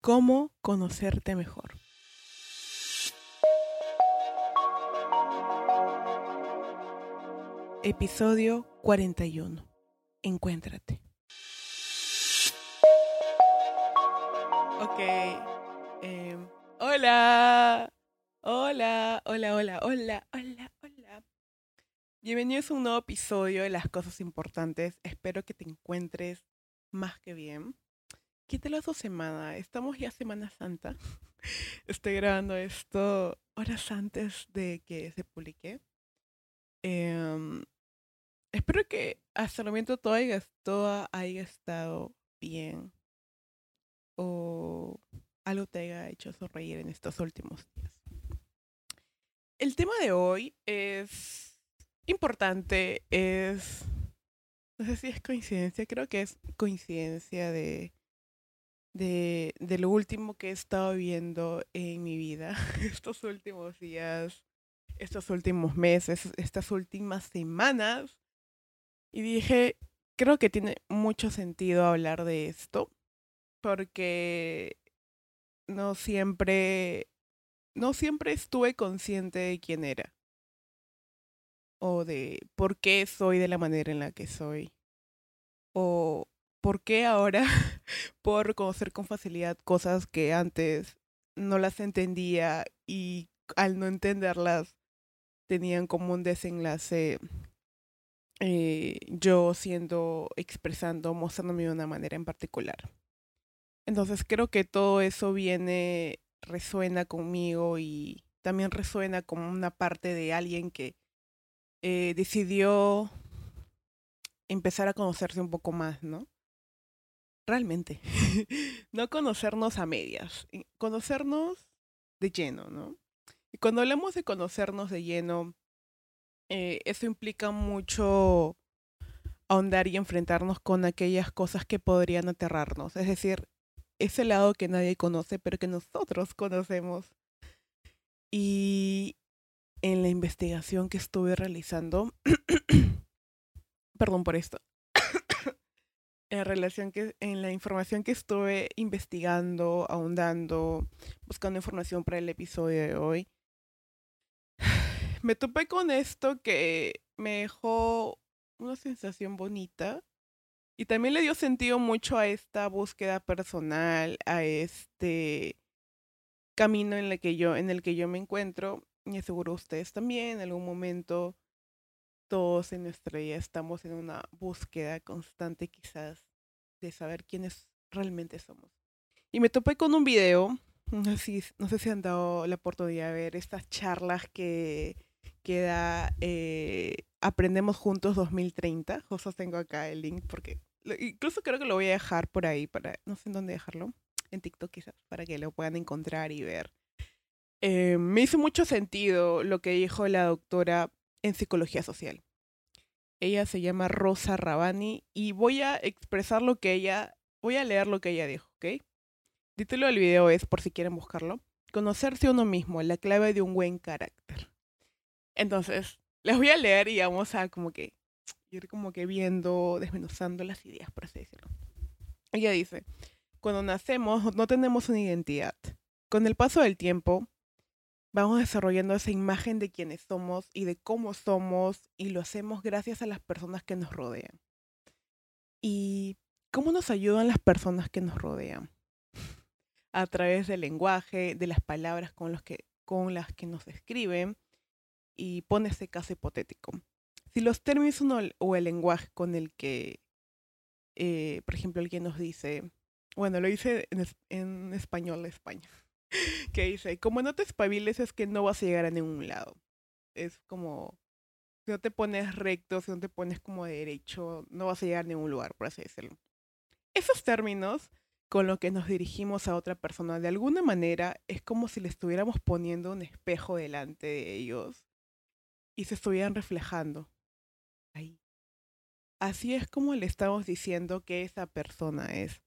cómo conocerte mejor. Episodio 41. Encuéntrate. Ok. em, hola. Hola. Hola, hola, hola, hola, hola. Bienvenidos a un nuevo episodio de Las Cosas Importantes. Espero que te encuentres más que bien. ¿Qué tal la su semana? Estamos ya Semana Santa. Estoy grabando esto horas antes de que se publique. Em, espero que hasta el momento todo haya, todo haya estado bien o algo te haya hecho sonreír en estos últimos días. El tema de hoy es importante, es... No sé si es coincidencia, creo que es coincidencia de, de, de lo último que he estado viendo en mi vida estos últimos días, estos últimos meses, estas últimas semanas. Y dije, creo que tiene mucho sentido hablar de esto, porque no siempre, no siempre estuve consciente de quién era o de por qué soy de la manera en la que soy o por qué ahora puedo reconocer con facilidad cosas que antes no las entendía y al no entenderlas tenían como un desenlace eh, yo siendo, expresando, mostrándome de una manera en particular. Entonces creo que todo eso viene, resuena conmigo y también resuena como una parte de alguien que eh, decidió empezar a conocerse un poco más, ¿no? Realmente. no conocernos a medias, conocernos de lleno, ¿no? Y cuando hablamos de conocernos de lleno, eh, eso implica mucho ahondar y enfrentarnos con aquellas cosas que podrían aterrarnos. Es decir, ese lado que nadie conoce, pero que nosotros conocemos. Y en la investigación que estuve realizando, perdón por esto, en relación que en la información que estuve investigando, ahondando, buscando información para el episodio de hoy, me topé con esto que me dejó una sensación bonita y también le dio sentido mucho a esta búsqueda personal, a este camino en el que yo, en el que yo me encuentro, y seguro ustedes también, en algún momento, todos en nuestra vida estamos en una búsqueda constante quizás de saber quiénes realmente somos. Y me topé con un video, no sé si, no sé si han dado la oportunidad de ver estas charlas que, que da eh, Aprendemos Juntos 2030. Justo tengo acá el link porque incluso creo que lo voy a dejar por ahí para, no sé en dónde dejarlo, en TikTok quizás, para que lo puedan encontrar y ver. Eh, me hizo mucho sentido lo que dijo la doctora en psicología social. Ella se llama Rosa Rabani y voy a expresar lo que ella, voy a leer lo que ella dijo, ¿ok? Título del video es, por si quieren buscarlo, Conocerse uno mismo, la clave de un buen carácter. Entonces, les voy a leer y vamos a como que ir como que viendo, desmenuzando las ideas, por así decirlo. Ella dice, cuando nacemos no tenemos una identidad. Con el paso del tiempo, vamos desarrollando esa imagen de quiénes somos y de cómo somos y lo hacemos gracias a las personas que nos rodean. ¿Y cómo nos ayudan las personas que nos rodean? A través del lenguaje, de las palabras con, los que, con las que nos describen y pone ese caso hipotético. Si los términos o el lenguaje con el que, eh, por ejemplo, alguien nos dice, bueno, lo dice en, en español de España, que dice, como no te espabiles es que no vas a llegar a ningún lado. Es como, si no te pones recto, si no te pones como derecho, no vas a llegar a ningún lugar, por así decirlo. Esos términos con los que nos dirigimos a otra persona, de alguna manera, es como si le estuviéramos poniendo un espejo delante de ellos y se estuvieran reflejando ahí. Así es como le estamos diciendo que esa persona es.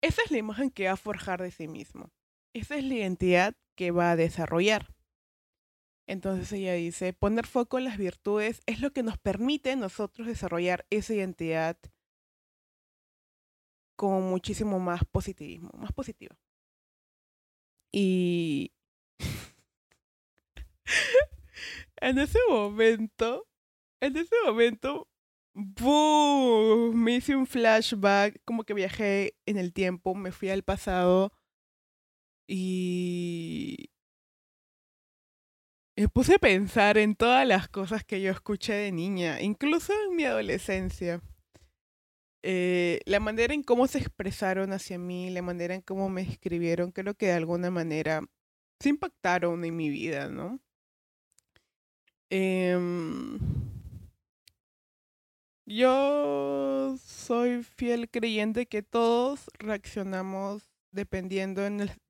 Esa es la imagen que va a forjar de sí mismo. Esa es la identidad que va a desarrollar. Entonces ella dice, poner foco en las virtudes es lo que nos permite nosotros desarrollar esa identidad con muchísimo más positivismo, más positiva. Y en ese momento, en ese momento, ¡boom! Me hice un flashback, como que viajé en el tiempo, me fui al pasado y me puse a pensar en todas las cosas que yo escuché de niña, incluso en mi adolescencia. Eh, la manera en cómo se expresaron hacia mí, la manera en cómo me escribieron, creo que de alguna manera se impactaron en mi vida, ¿no? Em, yo soy fiel creyente que todos reaccionamos dependiendo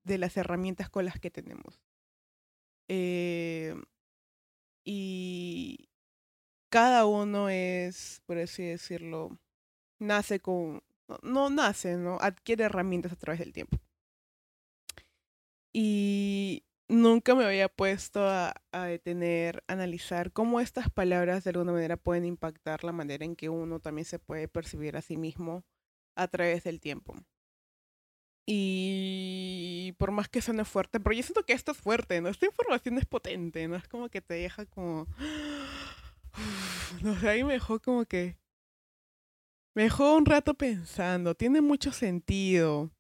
de las herramientas con las que tenemos. Eh, y cada uno es, por así decirlo, nace con, no, nace, ¿no? Adquiere herramientas a través del tiempo. Y nunca me había puesto a, a, detener, analizar cómo estas palabras de alguna manera pueden impactar la manera en que uno también se puede percibir a sí mismo a través del tiempo. Y por más que suene fuerte, pero yo siento que esto es fuerte, ¿no? Esta información es potente, ¿no? Es como que te deja como... No sé, ahí me dejó como que... Me dejó un rato pensando, tiene mucho sentido.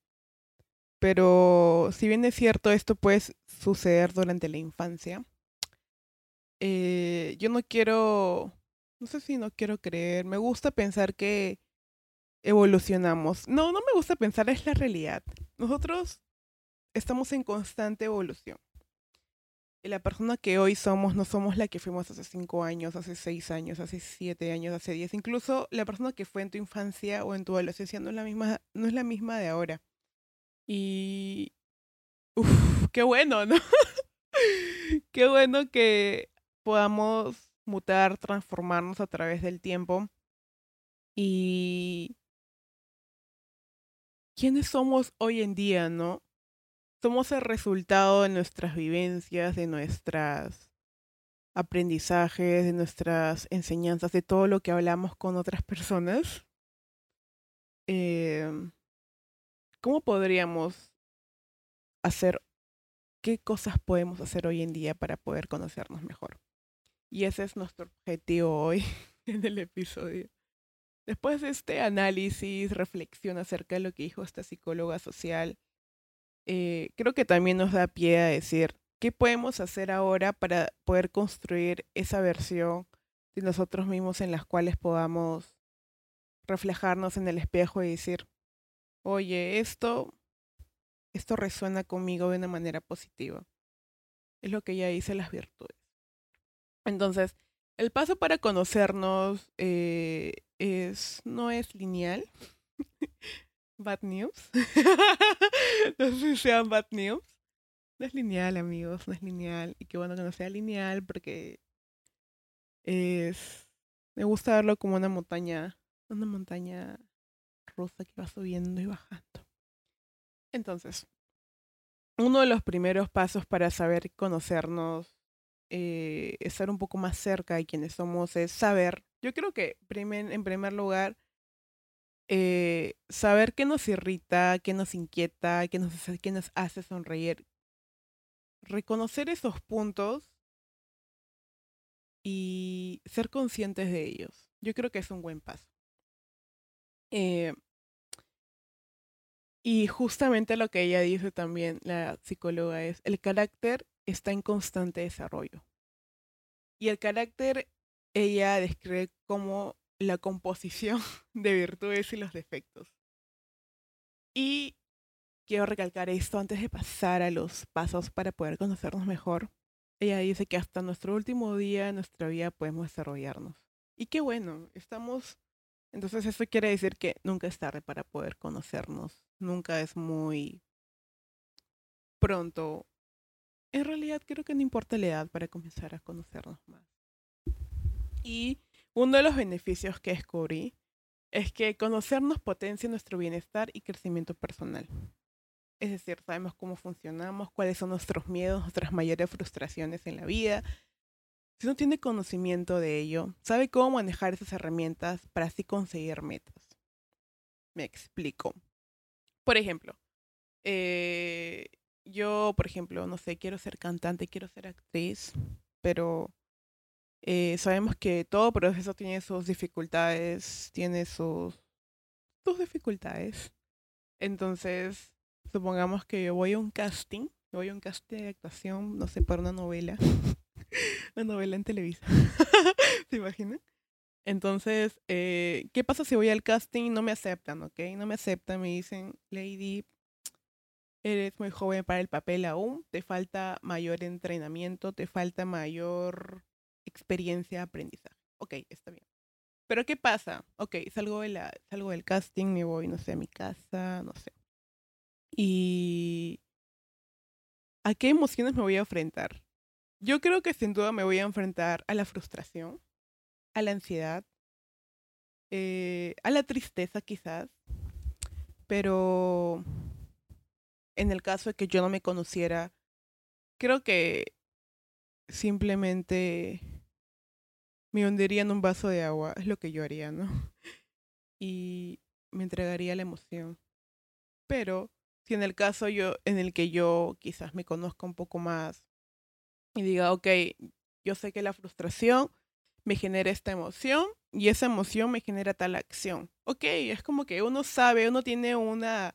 Pero si bien es cierto, esto puede suceder durante la infancia. Eh, yo no quiero, no sé si no quiero creer, me gusta pensar que evolucionamos. No, no me gusta pensar, es la realidad. Nosotros estamos en constante evolución. Y la persona que hoy somos no somos la que fuimos hace cinco años, hace seis años, hace siete años, hace diez. Incluso la persona que fue en tu infancia o en tu adolescencia no es la misma, no es la misma de ahora. Y... Uf, qué bueno, ¿no? qué bueno que podamos mutar, transformarnos a través del tiempo. Y quiénes somos hoy en día, ¿no? Somos el resultado de nuestras vivencias, de nuestras aprendizajes, de nuestras enseñanzas, de todo lo que hablamos con otras personas. Eh, ¿Cómo podríamos hacer, qué cosas podemos hacer hoy en día para poder conocernos mejor? Y ese es nuestro objetivo hoy en el episodio. Después de este análisis, reflexión acerca de lo que dijo esta psicóloga social, eh, creo que también nos da pie a decir, ¿qué podemos hacer ahora para poder construir esa versión de nosotros mismos en las cuales podamos reflejarnos en el espejo y decir, oye, esto, esto resuena conmigo de una manera positiva? Es lo que ella dice las virtudes. Entonces, el paso para conocernos eh, es, no es lineal. bad news. no sé si sean bad news. No es lineal, amigos, no es lineal. Y qué bueno que no sea lineal porque es... Me gusta verlo como una montaña, una montaña rusa que va subiendo y bajando. Entonces, uno de los primeros pasos para saber conocernos eh, estar un poco más cerca de quienes somos es saber, yo creo que en primer lugar, eh, saber qué nos irrita, qué nos inquieta, qué nos, qué nos hace sonreír. Reconocer esos puntos y ser conscientes de ellos. Yo creo que es un buen paso. Eh, y justamente lo que ella dice también, la psicóloga, es el carácter está en constante desarrollo. Y el carácter ella describe como la composición de virtudes y los defectos. Y quiero recalcar esto antes de pasar a los pasos para poder conocernos mejor. Ella dice que hasta nuestro último día de nuestra vida podemos desarrollarnos. Y qué bueno, estamos... Entonces eso quiere decir que nunca es tarde para poder conocernos. Nunca es muy pronto en realidad creo que no importa la edad para comenzar a conocernos más. Y uno de los beneficios que descubrí es que conocernos potencia nuestro bienestar y crecimiento personal. Es decir, sabemos cómo funcionamos, cuáles son nuestros miedos, nuestras mayores frustraciones en la vida. Si uno tiene conocimiento de ello, sabe cómo manejar esas herramientas para así conseguir metas. Me explico. por ejemplo, eh, yo, por ejemplo, no sé, quiero ser cantante, quiero ser actriz, pero eh, sabemos que todo proceso tiene sus dificultades, tiene sus, sus dificultades. Entonces, supongamos que yo voy a un casting, voy a un casting de actuación, no sé, para una novela, una novela en Televisa, ¿se imaginan? Entonces, eh, ¿qué pasa si voy al casting y no me aceptan, ok? No me aceptan, me dicen, Lady, eres muy joven para el papel aún, te falta mayor entrenamiento, te falta mayor experiencia, aprendizaje. Ok, está bien. Pero ¿qué pasa? Ok, salgo, de la, salgo del casting, me voy, no sé, a mi casa, no sé. Y... ¿A qué emociones me voy a enfrentar? Yo creo que sin duda me voy a enfrentar a la frustración, a la ansiedad, eh, a la tristeza quizás, pero en el caso de que yo no me conociera, creo que simplemente me hundiría en un vaso de agua, es lo que yo haría, ¿no? Y me entregaría la emoción. Pero si en el caso yo, en el que yo quizás me conozca un poco más y diga, ok, yo sé que la frustración me genera esta emoción y esa emoción me genera tal acción. Ok, es como que uno sabe, uno tiene una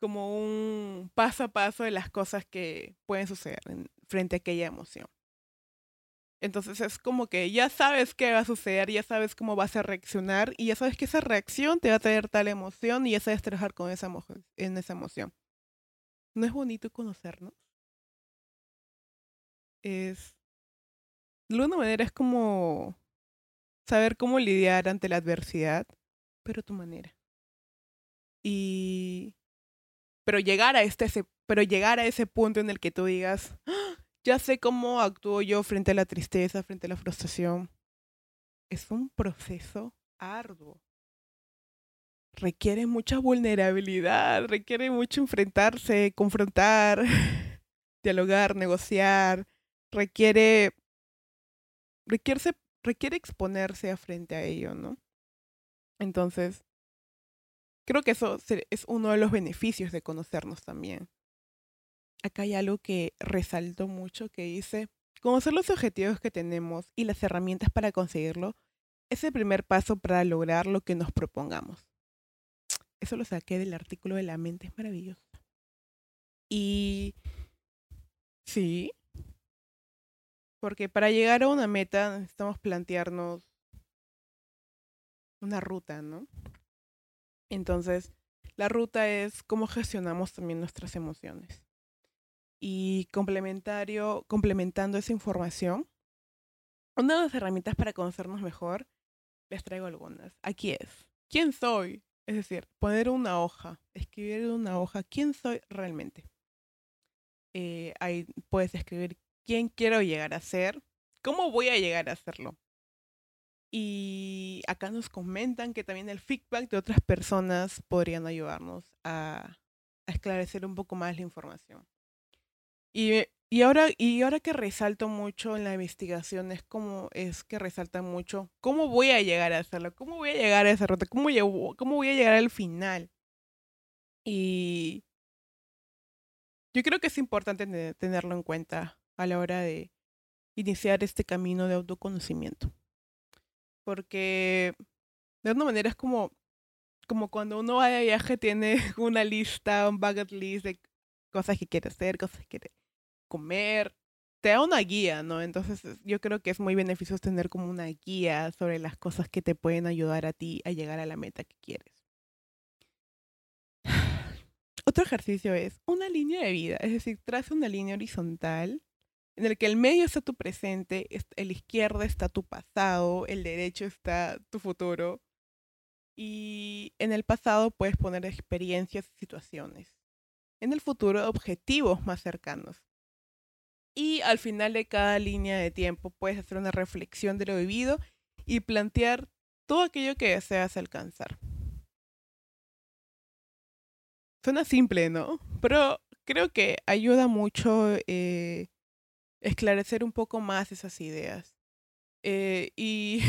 como un paso a paso de las cosas que pueden suceder frente a aquella emoción. Entonces es como que ya sabes qué va a suceder, ya sabes cómo vas a reaccionar y ya sabes que esa reacción te va a traer tal emoción y ya sabes trabajar con esa en esa emoción. ¿No es bonito conocernos? Es... De alguna manera es como saber cómo lidiar ante la adversidad, pero tu manera. Y pero llegar a este pero llegar a ese punto en el que tú digas, ¡Ah! Ya sé cómo actúo yo frente a la tristeza, frente a la frustración, es un proceso arduo. Requiere mucha vulnerabilidad, requiere mucho enfrentarse, confrontar, dialogar, negociar, requiere requiere, requiere exponerse a frente a ello, ¿no? Entonces, Creo que eso es uno de los beneficios de conocernos también. Acá hay algo que resalto mucho que dice, conocer los objetivos que tenemos y las herramientas para conseguirlo es el primer paso para lograr lo que nos propongamos. Eso lo saqué del artículo de La mente es maravillosa. Y sí, porque para llegar a una meta necesitamos plantearnos una ruta, ¿no? Entonces, la ruta es cómo gestionamos también nuestras emociones. Y complementario, complementando esa información, una de las herramientas para conocernos mejor, les traigo algunas. Aquí es, ¿quién soy? Es decir, poner una hoja, escribir una hoja, ¿quién soy realmente? Eh, ahí puedes escribir quién quiero llegar a ser, cómo voy a llegar a serlo. Y acá nos comentan que también el feedback de otras personas podrían ayudarnos a, esclarecer un poco más la información. Y, y, ahora, y ahora que resalto mucho en la investigación es como es que resalta mucho cómo voy a llegar a hacerlo, cómo voy a llegar a esa ruta, cómo, cómo voy a llegar al final. Y yo creo que es importante tenerlo en cuenta a la hora de iniciar este camino de autoconocimiento porque de alguna manera es como, como cuando uno va de viaje tiene una lista, un bucket list de cosas que quiere hacer, cosas que quiere comer, te da una guía, ¿no? Entonces yo creo que es muy beneficioso tener como una guía sobre las cosas que te pueden ayudar a ti a llegar a la meta que quieres. Otro ejercicio es una línea de vida, es decir, traza una línea horizontal en el que el medio está tu presente, el izquierdo está tu pasado, el derecho está tu futuro. Y en el pasado puedes poner experiencias y situaciones. En el futuro, objetivos más cercanos. Y al final de cada línea de tiempo puedes hacer una reflexión de lo vivido y plantear todo aquello que deseas alcanzar. Suena simple, ¿no? Pero creo que ayuda mucho eh, esclarecer un poco más esas ideas. Eh, y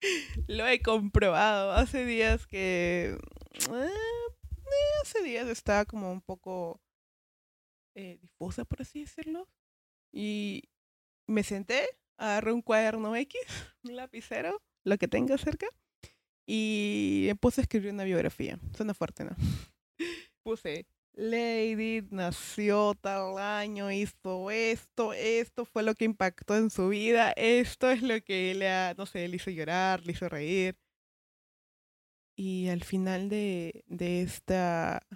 lo he comprobado hace días que eh, eh, hace días estaba como un poco eh, difusa, por así decirlo. Y me senté, agarré un cuaderno X, un lapicero, lo que tenga cerca, y me puse a escribir una biografía. Suena fuerte, ¿no? puse, Lady nació tal año, hizo esto, esto fue lo que impactó en su vida, esto es lo que le, no sé, le hizo llorar, le hizo reír. Y al final de, de esta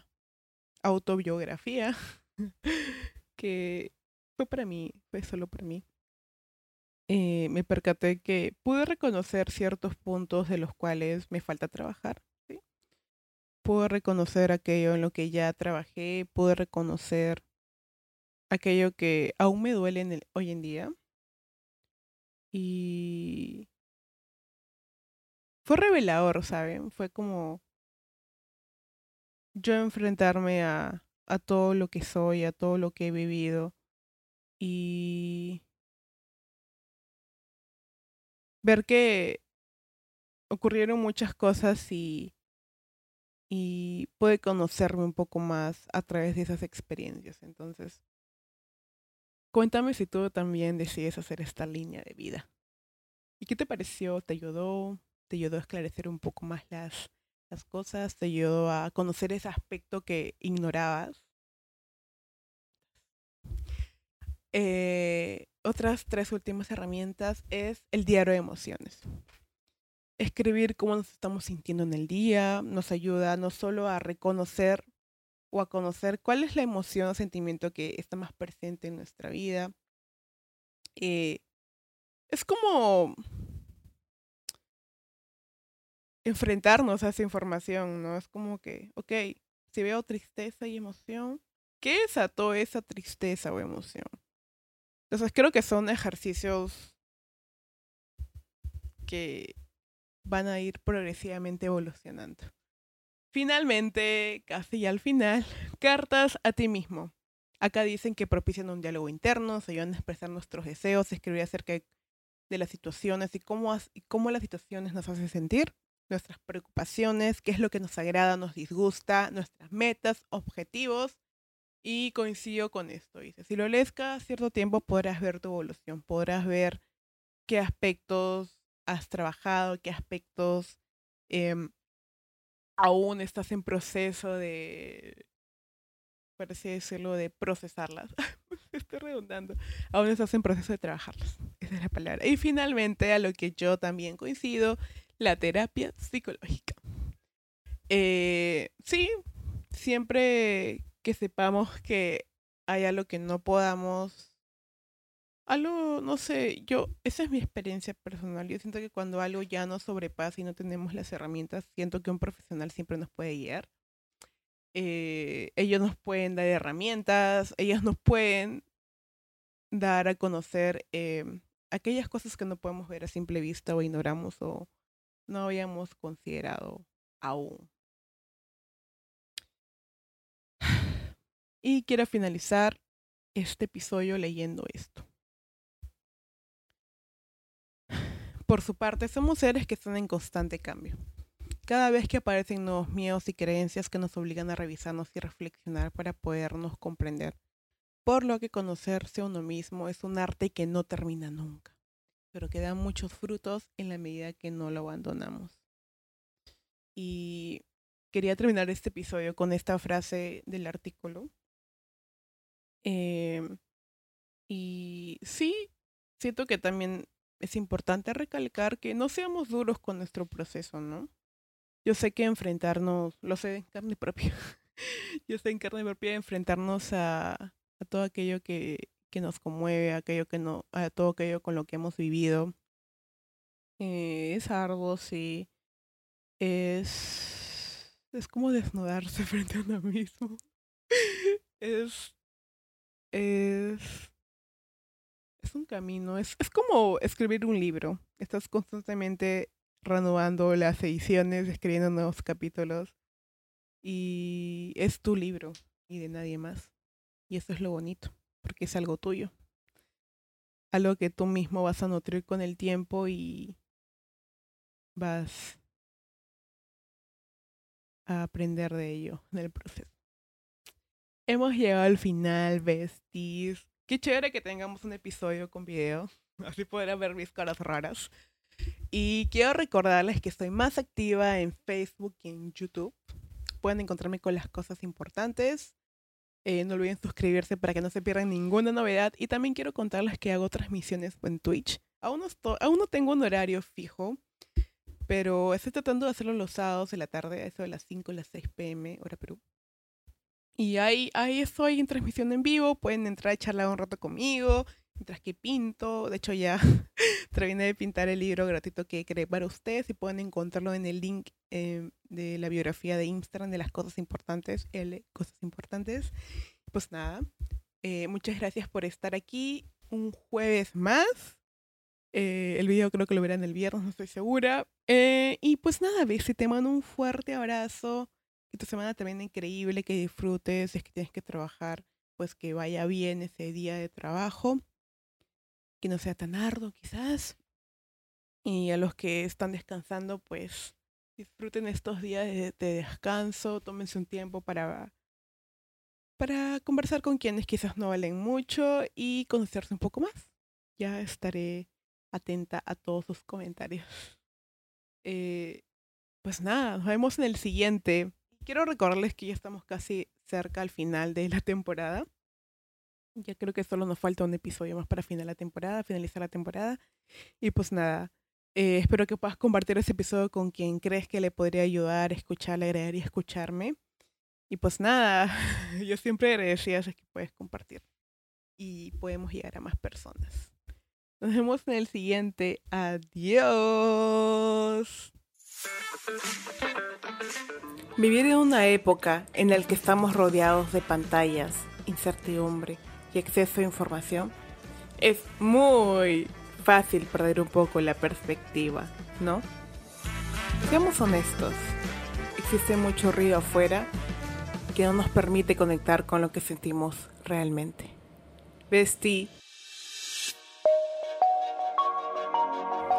autobiografía, que fue para mí, fue solo para mí, eh, me percaté que pude reconocer ciertos puntos de los cuales me falta trabajar. Pude reconocer aquello en lo que ya trabajé, pude reconocer aquello que aún me duele hoy en día. Y fue revelador, ¿saben? Fue como yo enfrentarme a, a todo lo que soy, a todo lo que he vivido y ver que ocurrieron muchas cosas y, y pude conocerme un poco más a través de esas experiencias. Entonces, cuéntame si tú también decides hacer esta línea de vida. ¿Y qué te pareció? ¿Te ayudó? ¿Te ayudó a esclarecer un poco más las, las cosas? ¿Te ayudó a conocer ese aspecto que ignorabas? Eh, otras tres últimas herramientas es el diario de emociones. Escribir cómo nos estamos sintiendo en el día nos ayuda no solo a reconocer o a conocer cuál es la emoción o sentimiento que está más presente en nuestra vida. Eh, es como enfrentarnos a esa información, ¿no? Es como que, ok, si veo tristeza y emoción, ¿qué desató esa tristeza o emoción? Entonces creo que son ejercicios que van a ir progresivamente evolucionando. Finalmente, casi al final, cartas a ti mismo. Acá dicen que propician un diálogo interno, se ayudan a expresar nuestros deseos, escribir acerca de las situaciones y cómo, y cómo las situaciones nos hacen sentir, nuestras preocupaciones, qué es lo que nos agrada, nos disgusta, nuestras metas, objetivos y coincido con esto, dice, si lo lees cada cierto tiempo podrás ver tu evolución, podrás ver qué aspectos has trabajado, qué aspectos em, aún estás en proceso de, por así decirlo, de procesarlas. Estoy redundando. Aún estás en proceso de trabajarlas. Esa es la palabra. Y finalmente, a lo que yo también coincido, la terapia psicológica. Eh, sí, siempre que sepamos que hay algo que no podamos. Algo, no sé, yo, esa es mi experiencia personal. Yo siento que cuando algo ya nos sobrepasa y no tenemos las herramientas, siento que un profesional siempre nos puede guiar. Eh, ellos nos pueden dar herramientas, ellos nos pueden dar a conocer em, aquellas cosas que no podemos ver a simple vista o ignoramos o no habíamos considerado aún. Y quiero finalizar este episodio leyendo esto. Por su parte, somos seres que están en constante cambio. Cada vez que aparecen nuevos miedos y creencias que nos obligan a revisarnos y reflexionar para podernos comprender. Por lo que conocerse a uno mismo es un arte que no termina nunca, pero que da muchos frutos en la medida que no lo abandonamos. Y quería terminar este episodio con esta frase del artículo Em, y sí, siento que también es importante recalcar que no seamos duros con nuestro proceso, ¿no? Yo sé que enfrentarnos, lo sé en carne propia, yo sé en carne propia enfrentarnos a, a todo aquello que, que nos conmueve, aquello que no, a todo aquello con lo que hemos vivido. Eh, es arduo, sí. Es, es como desnudarse frente a uno mismo. es es, es un camino, es, es como escribir un libro. Estás constantemente renovando las ediciones, escribiendo nuevos capítulos y es tu libro y de nadie más. Y eso es lo bonito, porque es algo tuyo. Algo que tú mismo vas a nutrir con el tiempo y vas a aprender de ello, del proceso. Hemos llegado al final, besties. Qué chévere que tengamos un episodio con video. Así podrán ver mis caras raras. Y quiero recordarles que estoy más activa en Facebook y en YouTube. Pueden encontrarme con las cosas importantes. Eh, no olviden suscribirse para que no se pierdan ninguna novedad. Y también quiero contarles que hago transmisiones en Twitch. Aún no, aún no tengo un horario fijo, pero estoy tratando de hacerlo los sábados de la tarde, eso de las 5 a las 6 pm, hora Perú. Y ahí, ahí estoy en transmisión en vivo, pueden entrar a charlar un rato conmigo, mientras que pinto. De hecho, ya terminé de pintar el libro gratuito que creé para ustedes y pueden encontrarlo en el link eh, de la biografía de Instagram de las cosas importantes, L, cosas importantes. Pues nada, eh, muchas gracias por estar aquí un jueves más. Eh, el video creo que lo verán el viernes, no estoy segura. y pues nada, si te mando un fuerte abrazo que tu semana también increíble, que disfrutes, si es que tienes que trabajar, pues que vaya bien ese día de trabajo, que no sea tan arduo quizás. Y a los que están descansando, pues disfruten estos días de, descanso, tómense un tiempo para, para conversar con quienes quizás no valen mucho y conocerse un poco más. Ya estaré atenta a todos sus comentarios. Eh, pues nada, nos vemos en el siguiente. Quiero recordarles que ya estamos casi cerca al final de la temporada. Ya creo que solo nos falta un episodio más para finalizar la temporada, finalizar la temporada. Y pues nada, eh, espero que puedas compartir ese episodio con quien crees que le podría ayudar, escucharle, agregar y escucharme. Y pues nada, yo siempre agradecida si que puedes compartir. Y podemos llegar a más personas. Nos vemos en el siguiente. Adiós. Vivir en una época en la que estamos rodeados de pantallas, incertidumbre y exceso de información es muy fácil perder un poco la perspectiva, ¿no? Seamos honestos, existe mucho ruido afuera que no nos permite conectar con lo que sentimos realmente. Besti.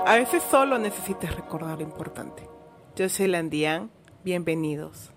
A veces solo necesitas recordar lo importante. Yo soy Landian Bienvenidos.